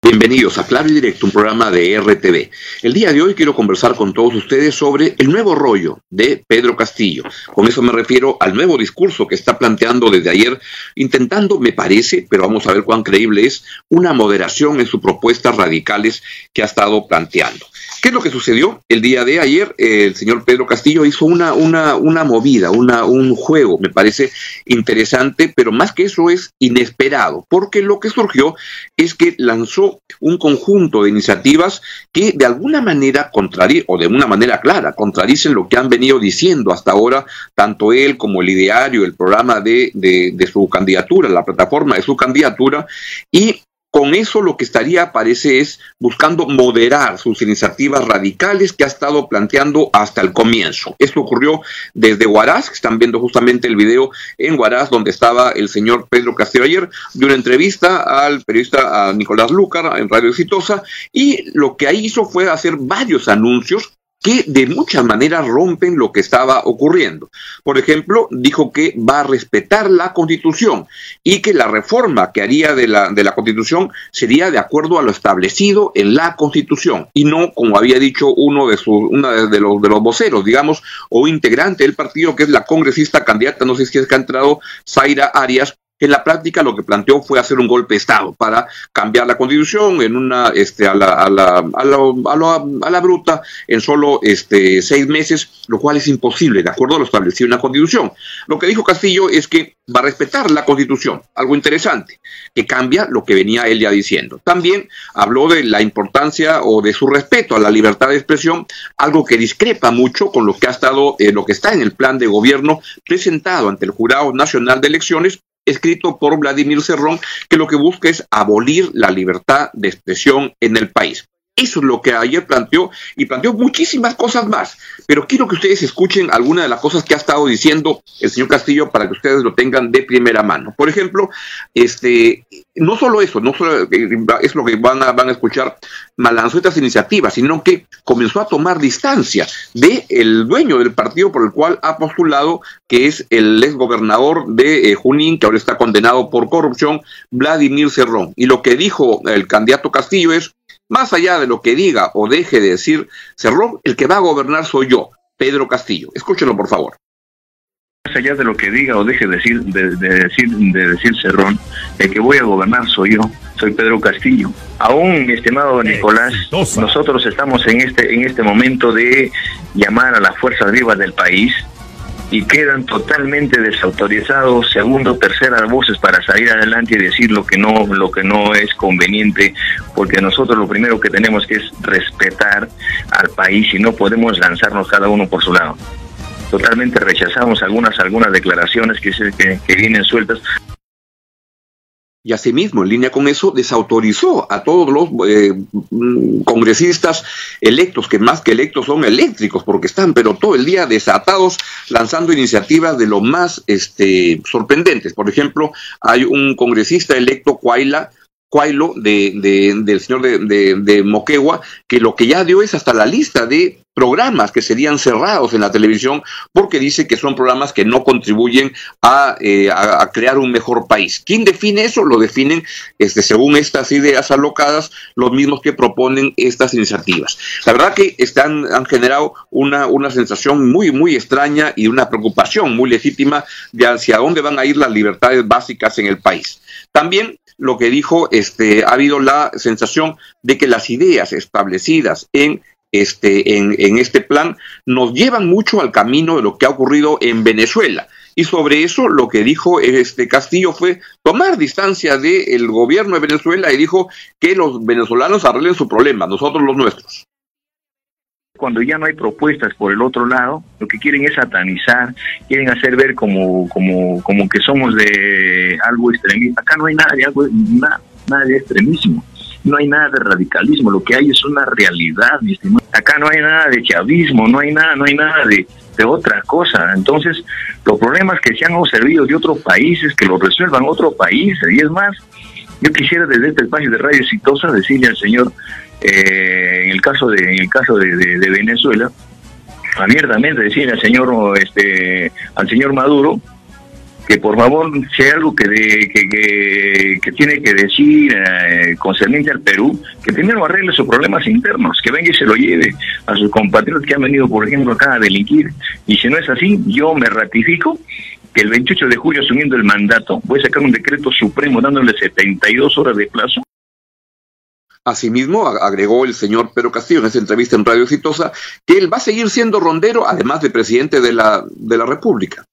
Bienvenidos a Claro y Directo, un programa de RTV. El día de hoy quiero conversar con todos ustedes sobre el nuevo rollo de Pedro Castillo. Con eso me refiero al nuevo discurso que está planteando desde ayer, intentando, me parece, pero vamos a ver cuán creíble es, una moderación en sus propuestas radicales que ha estado planteando. ¿Qué es lo que sucedió? El día de ayer el señor Pedro Castillo hizo una, una, una movida, una, un juego, me parece interesante, pero más que eso es inesperado, porque lo que surgió es que lanzó un conjunto de iniciativas que de alguna manera contradicen, o de una manera clara, contradicen lo que han venido diciendo hasta ahora, tanto él como el ideario, el programa de, de, su candidatura, la plataforma de su candidatura, y con eso lo que estaría, parece, es buscando moderar sus iniciativas radicales que ha estado planteando hasta el comienzo. Esto ocurrió desde Huaraz, que están viendo justamente el video en Huaraz, donde estaba el señor Pedro Castillo ayer, de una entrevista al periodista Nicolás Lúcar en Radio Exitosa, y lo que ahí hizo fue hacer varios anuncios que de muchas maneras rompen lo que estaba ocurriendo. Por ejemplo, dijo que va a respetar la constitución y que la reforma que haría de la, de la constitución sería de acuerdo a lo establecido en la constitución y no como había dicho uno de, sus, una de, los, de los voceros, digamos, o integrante del partido que es la congresista candidata, no sé si es que ha entrado, Zaira Arias, en la práctica lo que planteó fue hacer un golpe de Estado para cambiar la constitución en una, este, a la, a la, a la, a la, a la bruta en solo este, seis meses, lo cual es imposible, de acuerdo a lo establecido en la constitución. Lo que dijo Castillo es que va a respetar la constitución, algo interesante, que cambia lo que venía él ya diciendo. También habló de la importancia o de su respeto a la libertad de expresión, algo que discrepa mucho con lo que ha estado, eh, lo que está en el plan de gobierno presentado ante el Jurado Nacional de Elecciones escrito por Vladimir Cerrón, que lo que busca es abolir la libertad de expresión en el país. Eso es lo que ayer planteó y planteó muchísimas cosas más. Pero quiero que ustedes escuchen algunas de las cosas que ha estado diciendo el señor Castillo para que ustedes lo tengan de primera mano. Por ejemplo, este, no solo eso, no solo es lo que van a, van a escuchar, lanzó estas iniciativas, sino que comenzó a tomar distancia del el dueño del partido por el cual ha postulado, que es el ex gobernador de eh, Junín, que ahora está condenado por corrupción, Vladimir Cerrón. Y lo que dijo el candidato Castillo es, más allá de lo que diga o deje de decir Cerrón, el que va a gobernar soy yo, Pedro Castillo. Escúchenlo, por favor. Más allá de lo que diga o deje de decir, de, de decir, de decir Cerrón, el que voy a gobernar soy yo, soy Pedro Castillo. Aún, mi estimado Nicolás, nosotros estamos en este, en este momento de llamar a las fuerzas vivas del país y quedan totalmente desautorizados segundo terceras voces para salir adelante y decir lo que no lo que no es conveniente porque nosotros lo primero que tenemos que es respetar al país y no podemos lanzarnos cada uno por su lado. Totalmente rechazamos algunas algunas declaraciones que, se, que, que vienen sueltas y asimismo, en línea con eso, desautorizó a todos los eh, congresistas electos, que más que electos son eléctricos, porque están, pero todo el día desatados, lanzando iniciativas de lo más este, sorprendentes. Por ejemplo, hay un congresista electo, Cuaila, Cuailo, de, de, del señor de, de, de Moquegua, que lo que ya dio es hasta la lista de programas que serían cerrados en la televisión porque dice que son programas que no contribuyen a, eh, a, crear un mejor país. ¿Quién define eso? Lo definen, este, según estas ideas alocadas, los mismos que proponen estas iniciativas. La verdad que están, han generado una, una sensación muy, muy extraña y una preocupación muy legítima de hacia dónde van a ir las libertades básicas en el país. También lo que dijo, este, ha habido la sensación de que las ideas establecidas en este, en, en, este plan nos llevan mucho al camino de lo que ha ocurrido en Venezuela. Y sobre eso lo que dijo este Castillo fue tomar distancia del gobierno de Venezuela y dijo que los venezolanos arreglen su problema, nosotros los nuestros cuando ya no hay propuestas por el otro lado, lo que quieren es satanizar, quieren hacer ver como, como, como que somos de algo extremista. Acá no hay nada de algo, nada, nada de extremismo, no hay nada de radicalismo, lo que hay es una realidad, estimado. Acá no hay nada de chavismo, no hay nada, no hay nada de, de otra cosa. Entonces, los problemas que se han observado de otros países, que los resuelvan otros países, y es más, yo quisiera desde este espacio de Radio Exitosa decirle al señor eh, en el caso de en el caso de, de, Venezuela abiertamente decirle al señor este al señor Maduro que por favor, hay algo que, que, que, tiene que decir eh, concerniente al Perú, que primero arregle sus problemas internos, que venga y se lo lleve a sus compatriotas que han venido, por ejemplo, acá a delinquir. Y si no es así, yo me ratifico que el 28 de julio, asumiendo el mandato, voy a sacar un decreto supremo dándole 72 horas de plazo Asimismo, agregó el señor Pedro Castillo en esa entrevista en Radio Exitosa que él va a seguir siendo rondero, además de presidente de la, de la República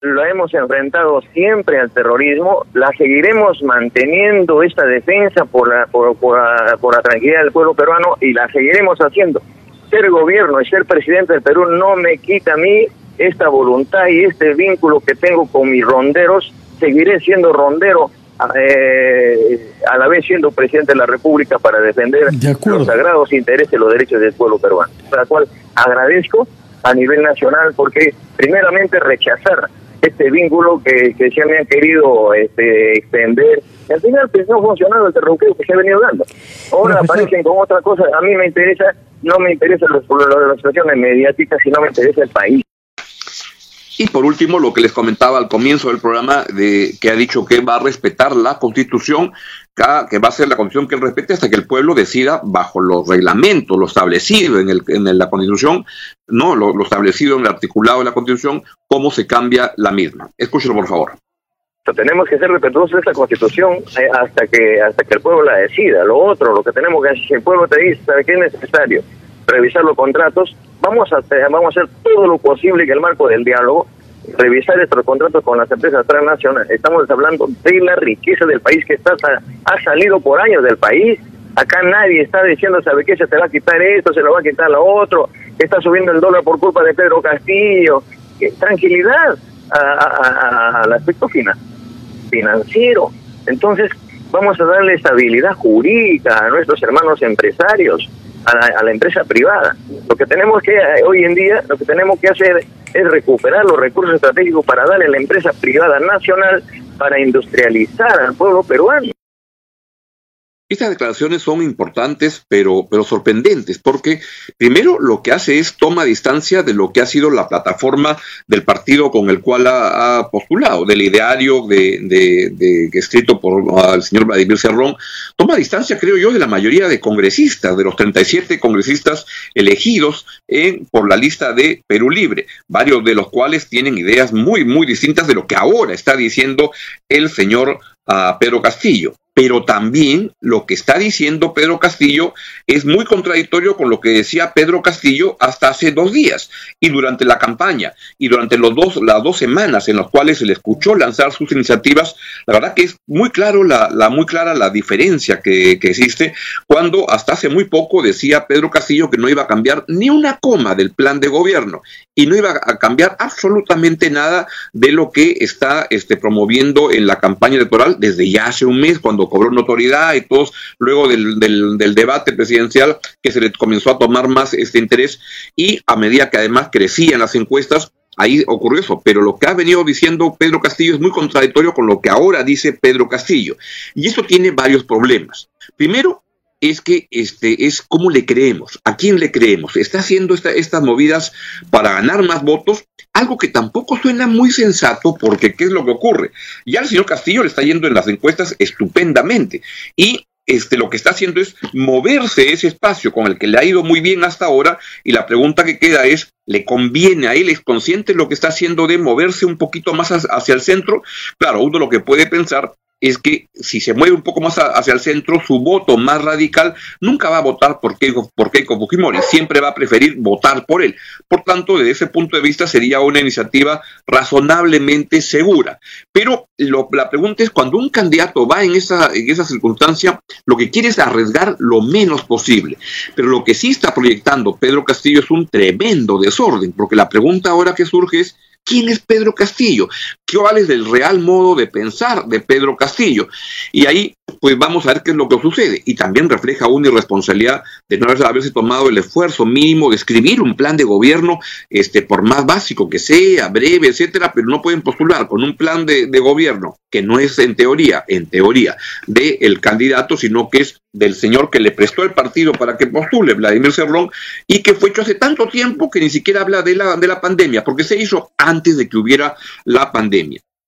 lo hemos enfrentado siempre al terrorismo, la seguiremos manteniendo esta defensa por la, por, por, la, tranquilidad del pueblo peruano y la seguiremos haciendo. Ser gobierno y ser presidente del Perú no me quita a mí esta voluntad y este vínculo que tengo con mis ronderos. Seguiré siendo rondero, eh, a la vez siendo presidente de la República para defender los sagrados intereses y los derechos del pueblo peruano. Para la cual agradezco a nivel nacional porque primeramente rechazar este vínculo que, que se me han querido este, extender. Y al final pues, no ha funcionado el terrorismo que se ha venido dando. Ahora aparecen con otra cosa. A mí me interesa, no me interesa las, las situaciones mediáticas, sino me interesa el país. Y por último, lo que les comentaba al comienzo del programa, de que ha dicho que va a respetar la Constitución, que va a ser la Constitución que él respete hasta que el pueblo decida bajo los reglamentos, lo establecido en, el, en la Constitución, no lo, establecido en el articulado de la Constitución, cómo se cambia la misma. Escúchelo, por favor. Tenemos que ser respetuosos de esta Constitución eh, hasta que hasta que el pueblo la decida. Lo otro, lo que tenemos que hacer, si el pueblo te dice que es necesario revisar los contratos, vamos a, vamos a hacer todo lo posible que el marco del diálogo revisar estos contratos con las empresas transnacionales. Estamos hablando de la riqueza del país que está ha salido por años del país. Acá nadie está diciendo, ¿sabe qué? Se te va a quitar esto, se lo va a quitar lo otro, está subiendo el dólar por culpa de Pedro Castillo. Tranquilidad al aspecto financiero. Entonces, vamos a darle estabilidad jurídica a nuestros hermanos empresarios a la, empresa privada. Lo que tenemos que eh, hoy en día, lo que tenemos que hacer es recuperar los recursos estratégicos para darle a la empresa privada nacional para industrializar al pueblo peruano. Estas declaraciones son importantes, pero, pero sorprendentes, porque primero lo que hace es toma distancia de lo que ha sido la plataforma del partido con el cual ha, postulado, del ideario de, escrito por el señor Vladimir Cerrón. Toma distancia, creo yo, de la mayoría de congresistas, de los 37 congresistas elegidos en, por la lista de Perú Libre, varios de los cuales tienen ideas muy, muy distintas de lo que ahora está diciendo el señor uh, Pedro Castillo pero también lo que está diciendo Pedro Castillo es muy contradictorio con lo que decía Pedro Castillo hasta hace dos días y durante la campaña y durante los dos, las dos semanas en las cuales se le escuchó lanzar sus iniciativas, la verdad que es muy claro la, muy clara la diferencia que, que, existe cuando hasta hace muy poco decía Pedro Castillo que no iba a cambiar ni una coma del plan de gobierno y no iba a cambiar absolutamente nada de lo que está este, promoviendo en la campaña electoral desde ya hace un mes cuando cobró notoriedad y todos, luego del, del, debate presidencial, que se le comenzó a tomar más este interés y a medida que además crecían las encuestas, ahí ocurrió eso. Pero lo que ha venido diciendo Pedro Castillo es muy contradictorio con lo que ahora dice Pedro Castillo. Y eso tiene varios problemas. Primero, es que este es cómo le creemos, a quién le creemos. Está haciendo estas movidas para ganar más votos, algo que tampoco suena muy sensato porque ¿qué es lo que ocurre? Ya el señor Castillo le está yendo en las encuestas estupendamente y este, lo que está haciendo es moverse ese espacio con el que le ha ido muy bien hasta ahora y la pregunta que queda es, ¿le conviene a él? ¿Es consciente lo que está haciendo de moverse un poquito más hacia el centro? Claro, uno lo que puede pensar es que si se mueve un poco más hacia el centro, su voto más radical nunca va a votar por Keiko, por Keiko Fujimori, siempre va a preferir votar por él. Por tanto, desde ese punto de vista sería una iniciativa razonablemente segura. Pero la pregunta es, cuando un candidato va en esa, en esa circunstancia, lo que quiere es arriesgar lo menos posible. Pero lo que sí está proyectando Pedro Castillo es un tremendo desorden, porque la pregunta ahora que surge es, ¿Quién es Pedro Castillo? ¿Cuál es el real modo de pensar de Pedro Castillo? Y ahí, pues vamos a ver qué es lo que sucede. Y también refleja una irresponsabilidad de no haberse tomado el esfuerzo mínimo de escribir un plan de gobierno, este, por más básico que sea, breve, etcétera, pero no pueden postular con un plan de, de gobierno que no es en teoría, en teoría, del candidato, sino que es del señor que le prestó el partido para que postule, Vladimir Cerrón, y que fue hecho hace tanto tiempo que ni siquiera habla de la, de la pandemia, porque se hizo antes de que hubiera la pandemia.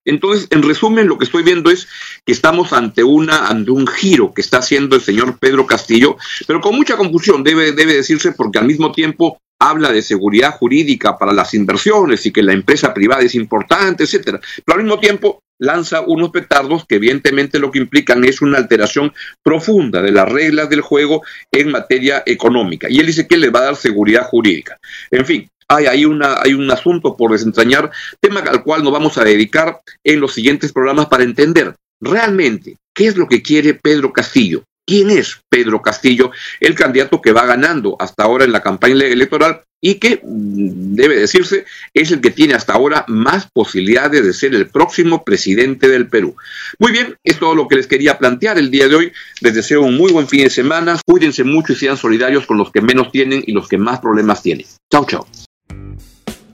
Entonces, en resumen, lo que estoy viendo es que estamos ante un giro que está haciendo el señor Pedro Castillo, pero con mucha confusión, debe, debe decirse, porque al mismo tiempo habla de seguridad jurídica para las inversiones y que la empresa privada es importante, etcétera. Pero al mismo tiempo lanza unos petardos que evidentemente lo que implican es una alteración profunda de las reglas del juego en materia económica. Y él dice que le va a dar seguridad jurídica. En fin, hay una, un asunto por desentrañar, tema al cual nos vamos a dedicar en los siguientes programas para entender realmente qué es lo que quiere Pedro Castillo, quién es Pedro Castillo, el candidato que va ganando hasta ahora en la campaña electoral y que, mm, debe decirse, es el que tiene hasta ahora más posibilidades de ser el próximo presidente del Perú. Muy bien, es todo lo que les quería plantear el día de hoy. Les deseo un muy buen fin de semana. Cuídense mucho y sean solidarios con los que menos tienen y los que más problemas tienen. Chao, chao.